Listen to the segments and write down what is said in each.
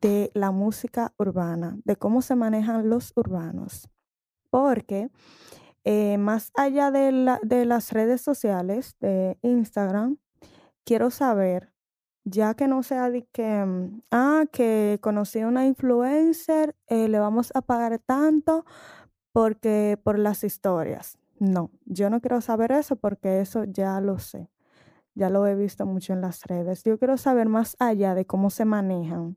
De la música urbana, de cómo se manejan los urbanos. Porque eh, más allá de, la, de las redes sociales, de Instagram, quiero saber, ya que no sea de que, mm, ah, que conocí a una influencer, eh, le vamos a pagar tanto porque por las historias. No, yo no quiero saber eso porque eso ya lo sé. Ya lo he visto mucho en las redes. Yo quiero saber más allá de cómo se manejan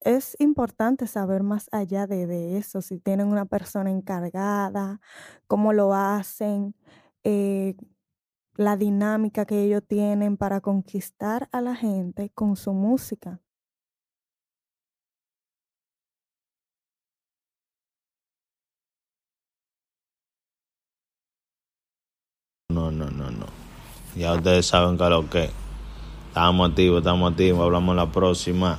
Es importante saber más allá de, de eso, si tienen una persona encargada, cómo lo hacen, eh, la dinámica que ellos tienen para conquistar a la gente con su música. No, no, no, no. Ya ustedes saben que lo que. Estamos activos, estamos activos. Hablamos la próxima.